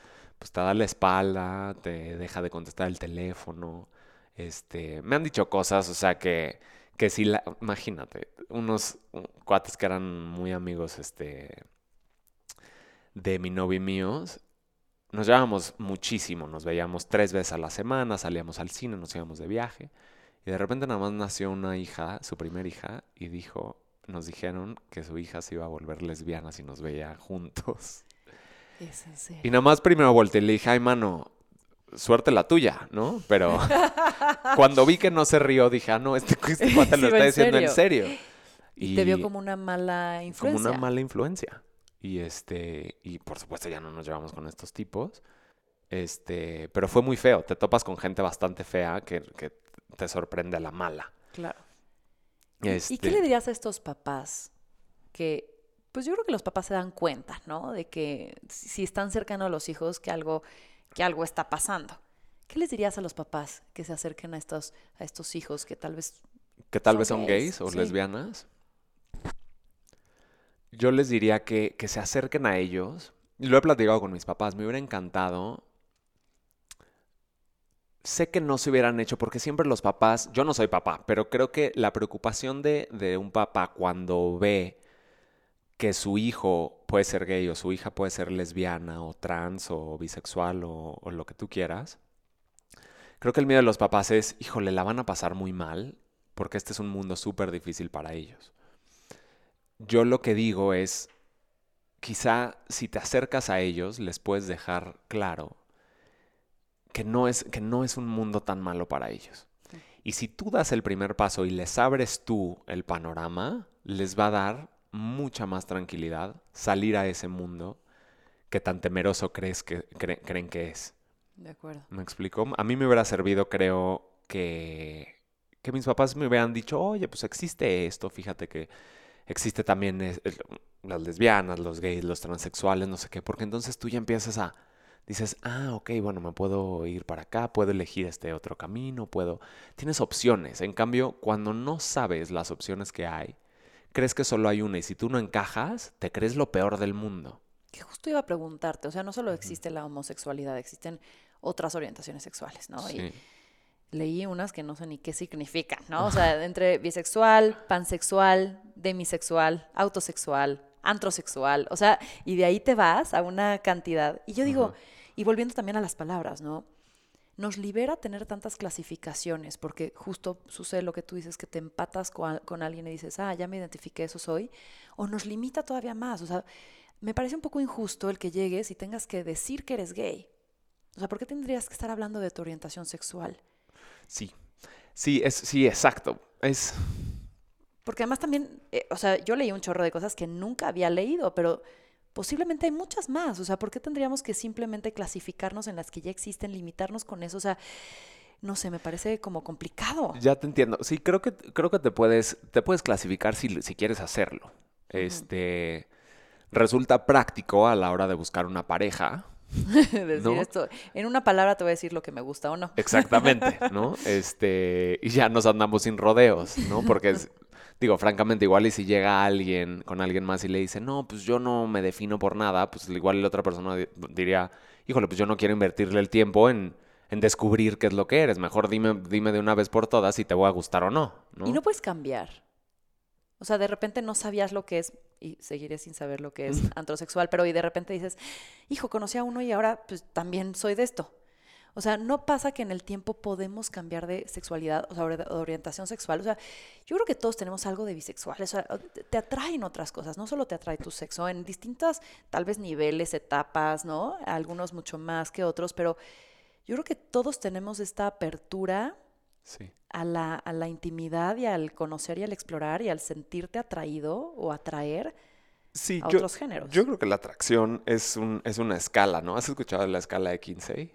S2: pues te da la espalda, te deja de contestar el teléfono. Este, me han dicho cosas, o sea, que, que si la, imagínate, unos cuates que eran muy amigos, este, de mi novio y míos, nos llevábamos muchísimo, nos veíamos tres veces a la semana, salíamos al cine, nos íbamos de viaje, y de repente nada más nació una hija, su primera hija, y dijo, nos dijeron que su hija se iba a volver lesbiana si nos veía juntos.
S1: Es en serio.
S2: Y nada más primero volteé y le dije, ay, mano, suerte la tuya, ¿no? Pero *laughs* cuando vi que no se rió, dije, ah, no, este, este cuate *laughs* lo
S1: Sí,
S2: está
S1: en
S2: diciendo en
S1: serio. Y te vio como una mala
S2: como
S1: influencia.
S2: una mala influencia. Y este, y por supuesto ya no nos llevamos con estos tipos. Este, pero fue muy feo. Te topas con gente bastante fea que, que te sorprende a la mala.
S1: Claro. ¿Y- ¿Y
S2: Este,
S1: qué le dirías a estos papás que, pues yo creo que los papás se dan cuenta, ¿no? De que si están cercanos a los hijos, que algo, que algo está pasando. ¿Qué les dirías a los papás que se acerquen a estos, a estos hijos que tal vez...
S2: que tal
S1: son
S2: vez son
S1: gays,
S2: gays o
S1: sí.
S2: lesbianas. Yo les diría que, que se acerquen a ellos. Lo he platicado con mis papás. Me hubiera encantado. Sé que no se hubieran hecho porque siempre los papás, yo no soy papá, pero creo que la preocupación de, de un papá cuando ve que su hijo puede ser gay o su hija puede ser lesbiana o trans o bisexual o, o lo que tú quieras, creo que el miedo de los papás es, híjole, la van a pasar muy mal porque este es un mundo súper difícil para ellos. Yo lo que digo es, quizá si te acercas a ellos, les puedes dejar claro que no es, que no es un mundo tan malo para ellos. Y si tú das el primer paso y les abres tú el panorama, les va a dar mucha más tranquilidad salir a ese mundo que tan temeroso crees que, cre- creen que es.
S1: De acuerdo.
S2: ¿Me explico? A mí me hubiera servido, creo, que, que mis papás me hubieran dicho, oye, pues existe esto, fíjate que existe también es- las lesbianas, los gays, los transexuales, no sé qué, porque entonces tú ya empiezas a, dices, ah, ok, bueno, me puedo ir para acá, puedo elegir este otro camino, puedo... Tienes opciones. En cambio, cuando no sabes las opciones que hay, crees que solo hay una y si tú no encajas, te crees lo peor del mundo.
S1: Que justo iba a preguntarte, o sea, no solo existe la homosexualidad, existen otras orientaciones sexuales, ¿no? Y leí unas que no sé ni qué significan, ¿no? O *laughs* sea, entre bisexual, pansexual, demisexual, autosexual, antrosexual, o sea, y de ahí te vas a una cantidad. Y yo digo,
S2: Ajá.
S1: y volviendo también a las palabras, ¿no? Nos libera tener tantas clasificaciones, porque justo sucede lo que tú dices, que te empatas con, con alguien y dices, ah, ya me identifiqué, eso soy, o nos limita todavía más, o sea, me parece un poco injusto el que llegues y tengas que decir que eres gay. O sea, ¿por qué tendrías que estar hablando de tu orientación sexual?
S2: Sí. Sí, es, sí, exacto. Es...
S1: Porque además también, eh, o sea, yo leí un chorro de cosas que nunca había leído, pero posiblemente hay muchas más. O sea, ¿por qué tendríamos que simplemente clasificarnos en las que ya existen, limitarnos con eso? O sea, no sé, me parece como complicado.
S2: Ya te entiendo. Sí, creo que, creo que te puedes, te puedes clasificar si, si quieres hacerlo. Este, resulta práctico a la hora de buscar una pareja. *laughs*
S1: Decir
S2: ¿No?
S1: esto. En una palabra te voy a decir lo que me gusta o no.
S2: Exactamente, ¿no? *laughs* Este, y ya nos andamos sin rodeos, ¿no? Porque es- digo, francamente, igual y si llega alguien con alguien más y le dice, no, pues yo no me defino por nada, pues igual la otra persona di- diría, híjole, pues yo no quiero invertirle el tiempo en, en descubrir qué es lo que eres. Mejor dime, dime de una vez por todas si te voy a gustar o no, ¿no?
S1: Y no puedes cambiar. O sea, de repente no sabías lo que es, y seguiré sin saber lo que es *laughs* antrosexual, pero y de repente dices, hijo, conocí a uno y ahora pues también soy de esto. O sea, no pasa que en el tiempo podemos cambiar de sexualidad, o sea, ori- orientación sexual. O sea, yo creo que todos tenemos algo de bisexual. O sea, te- atraen otras cosas, no solo te atrae tu sexo, en distintas, tal vez niveles, etapas, ¿no? Algunos mucho más que otros, pero yo creo que todos tenemos esta apertura
S2: Sí.
S1: a la, a la intimidad y al conocer y al explorar y al sentirte atraído o atraer
S2: Sí,
S1: a
S2: yo,
S1: otros géneros.
S2: yo creo que la atracción es, un, es una escala, ¿no? ¿Has escuchado de la escala de Kinsey?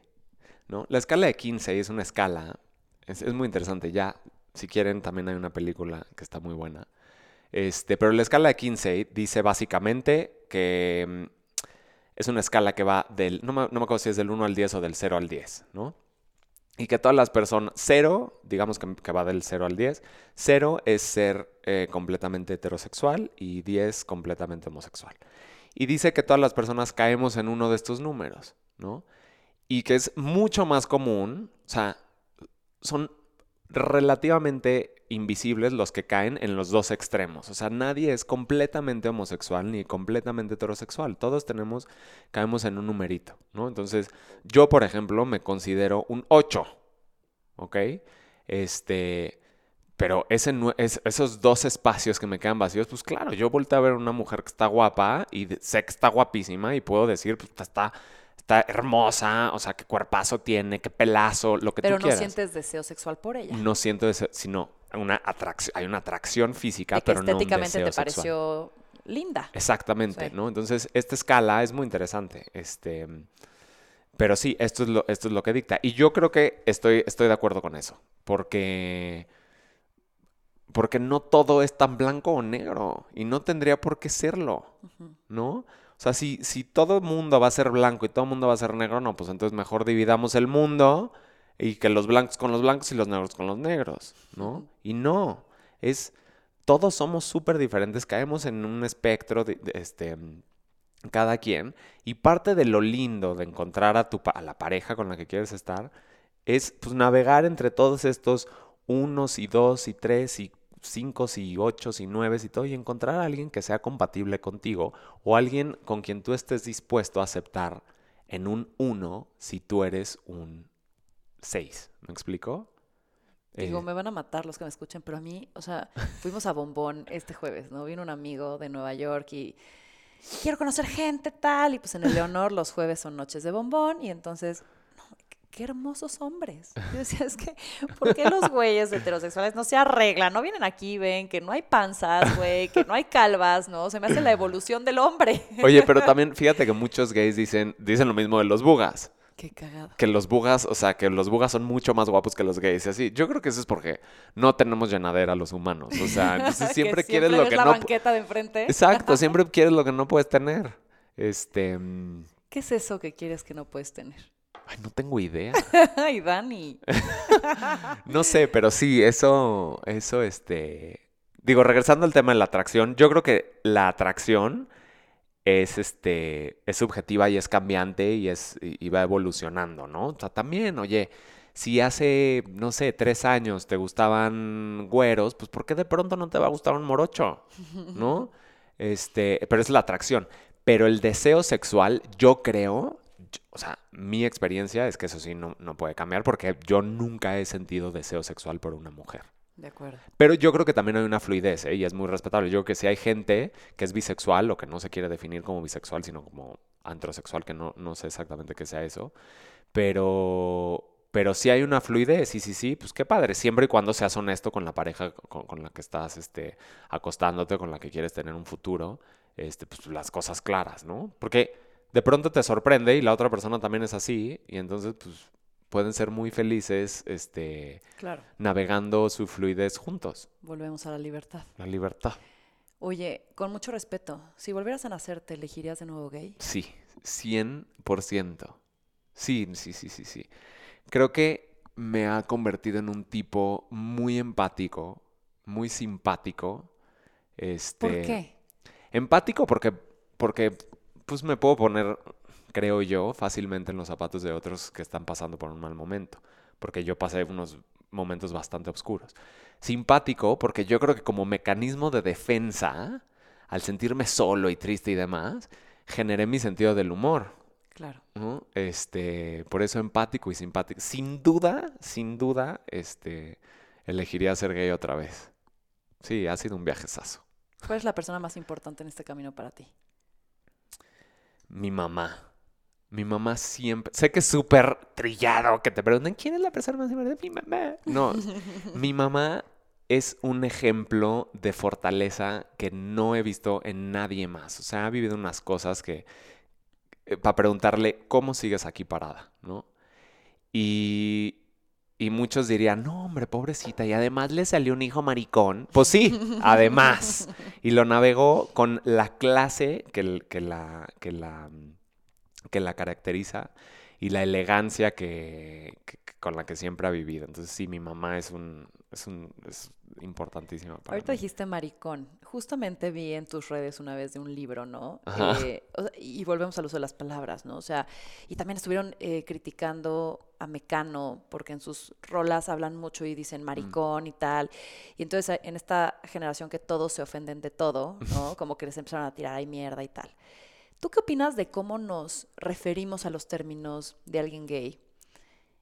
S2: ¿No? La escala de Kinsey es una escala, es, es muy interesante, ya, si quieren, también hay una película que está muy buena. Este, pero la escala de Kinsey dice básicamente que mm, es una escala que va del, no me, no me acuerdo si es del 1 al 10 o del 0 al 10, ¿no? Y que todas las personas, 0, digamos que, que va del 0 al 10, 0 es ser eh, completamente heterosexual y 10 completamente homosexual. Y dice que todas las personas caemos en uno de estos números, ¿no? Y que es mucho más común, o sea, son relativamente invisibles los que caen en los dos extremos. O sea, nadie es completamente homosexual ni completamente heterosexual. Todos tenemos, caemos en un numerito, ¿no? Entonces, yo, por ejemplo, me considero un 8, ¿ok? Este, pero ese, esos dos espacios que me quedan vacíos, pues claro, yo volteo a ver una mujer que está guapa y sé que está guapísima y puedo decir, pues está, está hermosa, o sea, qué cuerpazo tiene, qué pelazo, lo que
S1: pero
S2: tú
S1: no
S2: quieras.
S1: sientes deseo sexual por ella.
S2: No siento ese, sino una atracción, hay una atracción física,
S1: de que
S2: pero no un
S1: estéticamente
S2: deseo
S1: te
S2: sexual.
S1: pareció linda.
S2: Exactamente,
S1: Sí.
S2: ¿no? Entonces, esta escala es muy interesante. Este, pero sí, esto es lo, esto es lo que dicta. Y yo creo que estoy, estoy de acuerdo con eso. Porque. Porque no todo es tan blanco o negro. Y no tendría por qué serlo. ¿No? O sea, si, si todo el mundo va a ser blanco y todo el mundo va a ser negro, no, pues entonces mejor dividamos el mundo y que los blancos con los blancos y los negros con los negros, ¿no? Y no, es todos somos súper diferentes, caemos en un espectro de, de, este cada quien y parte de lo lindo de encontrar a tu a la pareja con la que quieres estar es pues navegar entre todos estos unos y dos y tres y cinco y ocho y nueve y todo y encontrar a alguien que sea compatible contigo o alguien con quien tú estés dispuesto a aceptar en un uno si tú eres un seis. ¿Me explico?
S1: Digo,
S2: Eh,
S1: me van a matar los que me escuchen, pero a mí, o sea, fuimos a Bombón este jueves, ¿no? Vino un amigo de Nueva York y quiero conocer gente tal, y pues en el Leonor los jueves son noches de Bombón, y entonces, qué- hermosos hombres. *laughs* Yo decía, es que, ¿por qué los güeyes heterosexuales no se arreglan? No vienen aquí, ven que no hay panzas, güey, que no hay calvas, ¿no? Se me hace la evolución del hombre. *laughs*
S2: Oye, pero también fíjate que muchos gays dicen, dicen lo mismo de los bugas.
S1: Qué cagado.
S2: Que los bugas, o sea, que los bugas son mucho más guapos que los gays y así. Yo creo que eso es porque no tenemos llenadera los humanos. O sea, *laughs* entonces siempre quieres lo que
S1: la
S2: no...
S1: banqueta de enfrente.
S2: Exacto, siempre quieres lo que no puedes tener. Este... mm,
S1: ¿Qué es eso que quieres que no puedes tener?
S2: Ay, no tengo idea. *laughs*
S1: Ay, Dani. *laughs*
S2: No sé, pero sí, eso, eso, este... Digo, regresando al tema de la atracción, yo creo que la atracción es, este, es subjetiva y es cambiante y, es, y va evolucionando, ¿no? O sea, también, oye, si hace, no sé, tres años te gustaban güeros, pues ¿por qué de pronto no te va a gustar un morocho? ¿No? *laughs* Este, pero es la atracción. Pero el deseo sexual, yo creo, o sea, mi experiencia es que eso sí no, no puede cambiar porque yo nunca he sentido deseo sexual por una mujer.
S1: De acuerdo.
S2: Pero yo creo que también hay una fluidez, ¿eh? Y es muy respetable. Yo creo que si hay gente que es bisexual o que no se quiere definir como bisexual, sino como antrosexual, que no, no sé exactamente qué sea eso, pero, pero sí hay una fluidez, sí, sí, sí, pues qué padre, siempre y cuando seas honesto con la pareja con, con la que estás este, acostándote, con la que quieres tener un futuro, este, pues las cosas claras, ¿no? Porque de pronto te sorprende y la otra persona también es así, y entonces, pues pueden ser muy felices, este
S1: Claro.
S2: navegando su fluidez juntos.
S1: Volvemos a la libertad.
S2: La libertad.
S1: Oye, con mucho respeto, si volvieras a nacer, ¿te elegirías de nuevo gay?
S2: Sí, 100%. Sí, sí, sí, sí, sí. Creo que me ha convertido en un tipo muy empático, muy simpático. Este,
S1: ¿Por qué?
S2: Empático porque, porque pues me puedo poner, creo yo, fácilmente en los zapatos de otros que están pasando por un mal momento. Porque yo pasé unos momentos bastante oscuros. Simpático porque yo creo que como mecanismo de defensa, al sentirme solo y triste y demás, generé mi sentido del humor.
S1: Claro.
S2: ¿no? Este, por eso empático y simpático. Sin duda, sin duda, este, elegiría ser gay otra vez. Sí, ha sido un viajezazo.
S1: ¿Cuál es la persona más importante en este camino para ti?
S2: Mi mamá. Mi mamá siempre. Sé que es súper trillado que te pregunten quién es la persona más importante. Mi mamá. No, *laughs* mi mamá es un ejemplo de fortaleza que no he visto en nadie más. O sea, ha vivido unas cosas que. eh, para preguntarle cómo sigues aquí parada, ¿no? Y. Y muchos dirían, no, hombre, pobrecita, y además le salió un hijo maricón. Pues sí, además. *laughs* Y lo navegó con la clase que, que la, que, la, que la caracteriza y la elegancia que, que- que- con la que siempre ha vivido. Entonces, sí, mi mamá es un, es un, es importantísima para
S1: Ahorita
S2: mí.
S1: dijiste maricón. Justamente vi en tus redes una vez de un libro, ¿no? Eh, y volvemos al uso de las palabras, ¿no? O sea, y también estuvieron eh, criticando a Mecano porque en sus rolas hablan mucho y dicen maricón y tal. Y entonces en esta generación que todos se ofenden de todo, ¿no? *laughs* Como que les empezaron a tirar ahí mierda y tal. ¿Tú qué opinas de cómo nos referimos a los términos de alguien gay?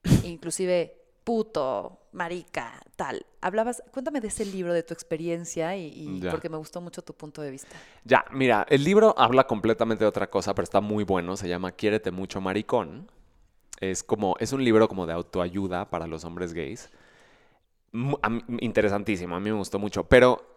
S1: *laughs* Inclusive puto, marica, tal. Hablabas, cuéntame de ese libro, de tu experiencia y, porque me gustó mucho tu punto de vista.
S2: Ya, mira, el libro habla completamente de otra cosa, pero está muy bueno. Se llama Quiérete mucho, maricón. Es como, es un libro como de autoayuda para los hombres gays. Interesantísimo, a mí me gustó mucho. Pero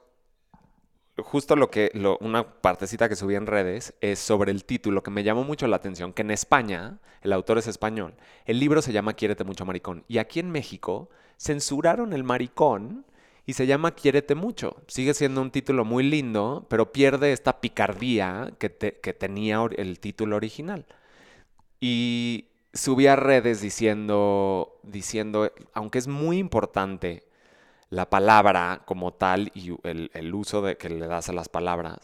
S2: justo lo que, una partecita que subí en redes es sobre el título que me llamó mucho la atención, que en España, el autor es español, el libro se llama Quiérete mucho, maricón. Y aquí en México censuraron el maricón y se llama Quiérete mucho. Sigue siendo un título muy lindo, pero pierde esta picardía que, te- que tenía el título original. Y subí a redes diciendo, diciendo, aunque es muy importante la palabra como tal y el, el uso de, que le das a las palabras,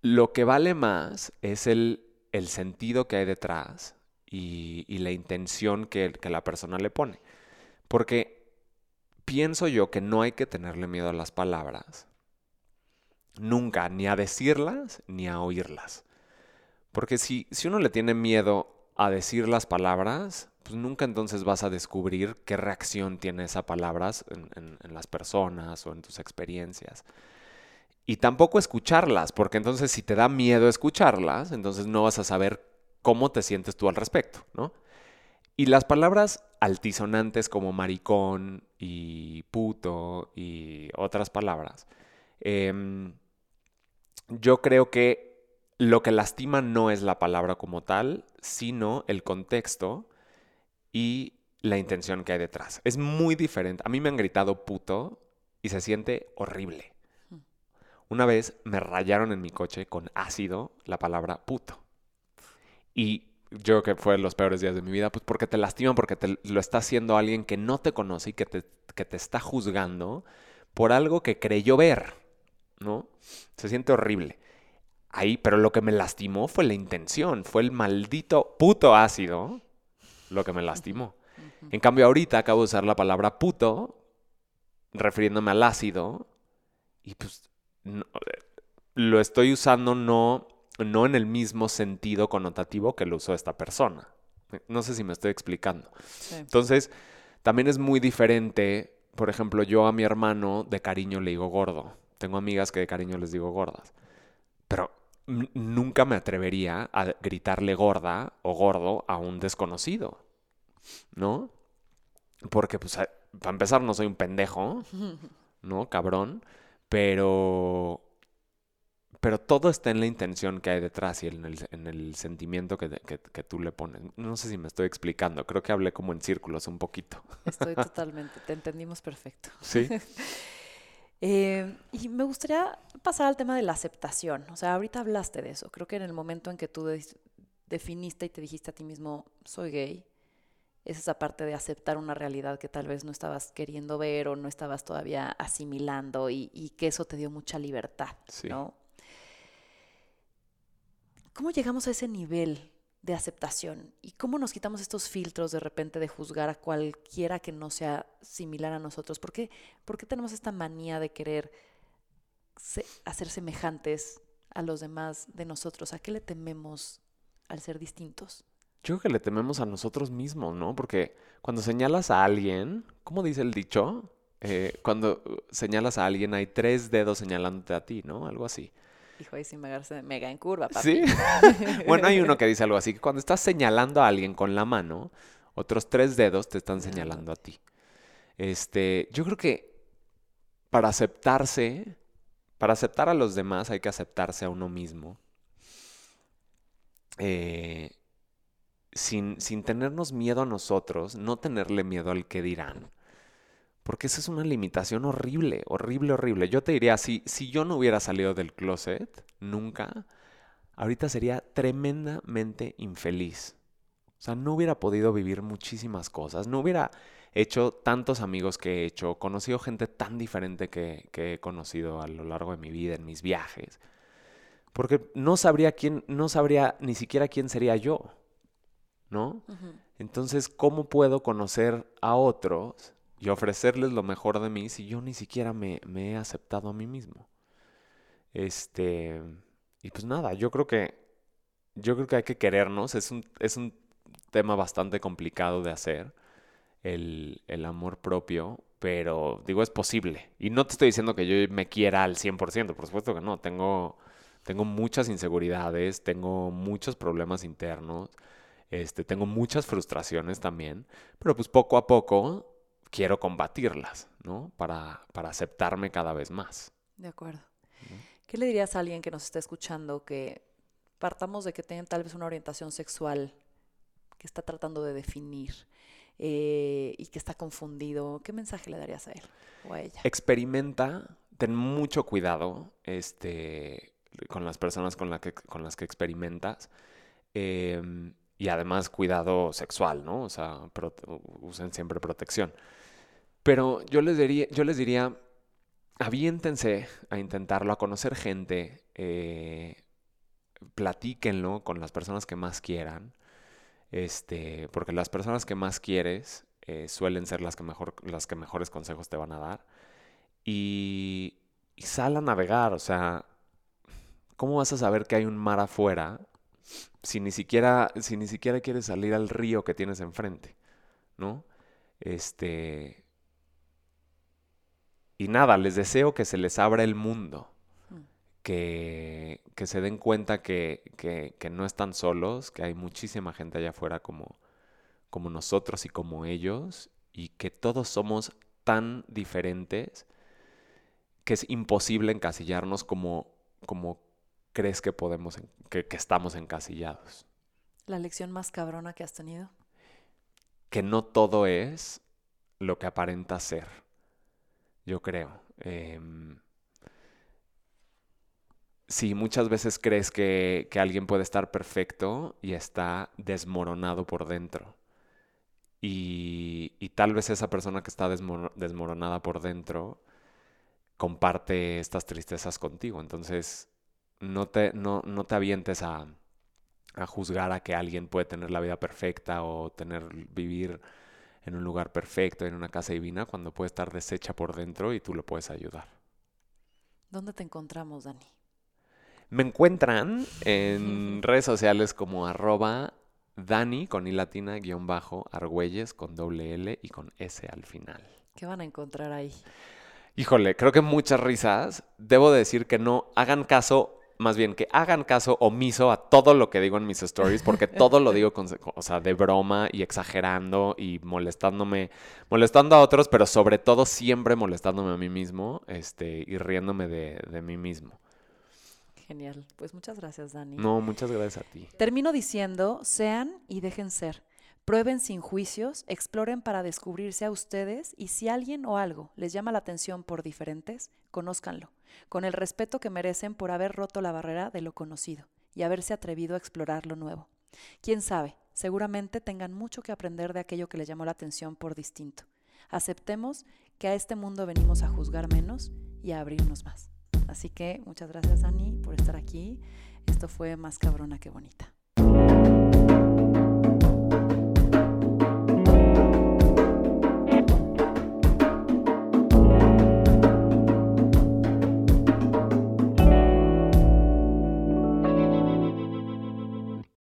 S2: lo que vale más es el, el sentido que hay detrás y, y la intención que, que la persona le pone. Porque pienso yo que no hay que tenerle miedo a las palabras. Nunca, ni a decirlas ni a oírlas. Porque si, si uno le tiene miedo a decir las palabras, pues nunca entonces vas a descubrir qué reacción tiene esa palabra en, las personas o en tus experiencias. Y tampoco escucharlas, porque entonces si te da miedo escucharlas, entonces no vas a saber cómo te sientes tú al respecto, ¿no? Y las palabras altisonantes como maricón y puto y otras palabras, em, yo creo que lo que lastima no es la palabra como tal, sino el contexto y la intención que hay detrás. Es muy diferente. A mí me han gritado puto y se siente horrible. Una vez me rayaron en mi coche con ácido la palabra puto. Y yo creo que fue los peores días de mi vida, pues porque te lastiman, porque te lo está haciendo alguien que no te conoce y que te, que te está juzgando por algo que creyó ver, ¿no? Se siente horrible. Ahí, pero lo que me lastimó fue la intención, fue el maldito puto ácido lo que me lastimó. En cambio, ahorita acabo de usar la palabra puto, refiriéndome al ácido, y pues no- lo estoy usando no, no en el mismo sentido connotativo que lo usó esta persona. No sé si me estoy explicando.
S1: Sí.
S2: Entonces, también es muy diferente. Por ejemplo, yo a mi hermano de cariño le digo gordo. Tengo amigas que de cariño les digo gordas. Pero nunca me atrevería a gritarle gorda o gordo a un desconocido. ¿No? Porque, pues, a- para empezar, no soy un pendejo, ¿no? Cabrón. Pero. Pero todo está en la intención que hay detrás y en el, en el sentimiento que, que- que tú le pones. No sé si me estoy explicando. Creo que hablé como en círculos un poquito.
S1: Estoy *laughs* totalmente, te entendimos perfecto.
S2: Sí. *laughs*
S1: Eh, y me gustaría pasar al tema de la aceptación. O sea, ahorita hablaste de eso. Creo que en el momento en que tú de- definiste y te dijiste a ti mismo, soy gay, es esa parte de aceptar una realidad que tal vez no estabas queriendo ver o no estabas todavía asimilando y, y que eso te dio mucha libertad,
S2: Sí.
S1: ¿no? ¿Cómo llegamos a ese nivel de aceptación? ¿Y cómo nos quitamos estos filtros de repente de juzgar a cualquiera que no sea similar a nosotros? ¿Por qué, por qué tenemos esta manía de querer se- hacer semejantes a los demás de nosotros? ¿A qué le tememos al ser distintos?
S2: Yo creo que le tememos a nosotros mismos, ¿no? Porque cuando señalas a alguien, ¿cómo dice el dicho? Eh, cuando señalas a alguien hay tres dedos señalándote a ti, ¿no? Algo así.
S1: Hijo, ahí sí mega en curva, papi.
S2: ¿Sí? *laughs* bueno, hay uno que dice algo así, que cuando estás señalando a alguien con la mano, otros tres dedos te están señalando a ti. Este, yo creo que para aceptarse, para aceptar a los demás hay que aceptarse a uno mismo. Eh, sin, sin tenernos miedo a nosotros, no tenerle miedo al que dirán. Porque esa es una limitación horrible, horrible, horrible. Yo te diría, si, si yo no hubiera salido del closet, nunca, ahorita sería tremendamente infeliz. O sea, no hubiera podido vivir muchísimas cosas, no hubiera hecho tantos amigos que he hecho, conocido gente tan diferente que, que he conocido a lo largo de mi vida, en mis viajes. Porque no sabría quién, no sabría ni siquiera quién sería yo, ¿no? Entonces, ¿cómo puedo conocer a otros y ofrecerles lo mejor de mí si yo ni siquiera me, me he aceptado a mí mismo? Este, y pues nada, yo creo que, yo creo que hay que querernos, es un, es un tema bastante complicado de hacer, el, el amor propio, pero digo, es posible. Y no te estoy diciendo que yo me quiera al 100%, por supuesto que no, tengo, tengo muchas inseguridades, tengo muchos problemas internos. Este, tengo muchas frustraciones también, pero pues poco a poco quiero combatirlas, ¿no? Para, para aceptarme cada vez más.
S1: De acuerdo. ¿Qué le dirías a alguien que nos está escuchando que partamos de que tienen tal vez una orientación sexual que está tratando de definir eh, y que está confundido? ¿Qué mensaje le darías a él o a ella?
S2: Experimenta, ten mucho cuidado este, con las personas con, la que, con las que experimentas. em, y además cuidado sexual, ¿no? O sea, usen siempre protección. Pero yo les diría, yo les diría, aviéntense a intentarlo, a conocer gente, eh, platíquenlo con las personas que más quieran, este, porque las personas que más quieres eh, suelen ser las que, mejor, las que mejores consejos te van a dar. Y, y sal a navegar, o sea, ¿cómo vas a saber que hay un mar afuera si ni siquiera, si ni siquiera quieres salir al río que tienes enfrente? ¿No? Este. Y nada, les deseo que se les abra el mundo.
S1: Mm.
S2: Que, que se den cuenta que, que- que no están solos, que hay muchísima gente allá afuera como, como nosotros y como ellos, y que todos somos tan diferentes que es imposible encasillarnos como, como crees que podemos, que, que estamos encasillados.
S1: ¿La lección más cabrona que has tenido?
S2: Que no todo es lo que aparenta ser, yo creo. Em, sí, muchas veces crees que, que alguien puede estar perfecto y está desmoronado por dentro. Y, y tal vez esa persona que está desmoro- desmoronada por dentro comparte estas tristezas contigo. Entonces, no te, no, no te avientes a, a juzgar a que alguien puede tener la vida perfecta o tener, vivir en un lugar perfecto, en una casa divina, cuando puede estar deshecha por dentro y tú lo puedes ayudar.
S1: ¿Dónde te encontramos, Dani?
S2: Me encuentran en *laughs* redes sociales como arroba Dani con i latina guion bajo Argüelles con doble L y con S al final.
S1: ¿Qué van a encontrar ahí?
S2: Híjole, creo que muchas risas. Debo decir que no hagan caso, más bien que hagan caso omiso a todo lo que digo en mis stories, porque *laughs* todo lo digo con, o sea, de broma y exagerando y molestándome, molestando a otros, pero sobre todo siempre molestándome a mí mismo, este, y riéndome de, de mí mismo.
S1: Genial. Pues muchas gracias, Dani.
S2: No, muchas gracias a ti.
S1: Termino diciendo, sean y dejen ser. Prueben sin juicios, exploren para descubrirse a ustedes y si alguien o algo les llama la atención por diferentes, conózcanlo, con el respeto que merecen por haber roto la barrera de lo conocido y haberse atrevido a explorar lo nuevo. Quién sabe, seguramente tengan mucho que aprender de aquello que les llamó la atención por distinto. Aceptemos que a este mundo venimos a juzgar menos y a abrirnos más. Así que muchas gracias, Ani, por estar aquí. Esto fue más cabrona que bonita.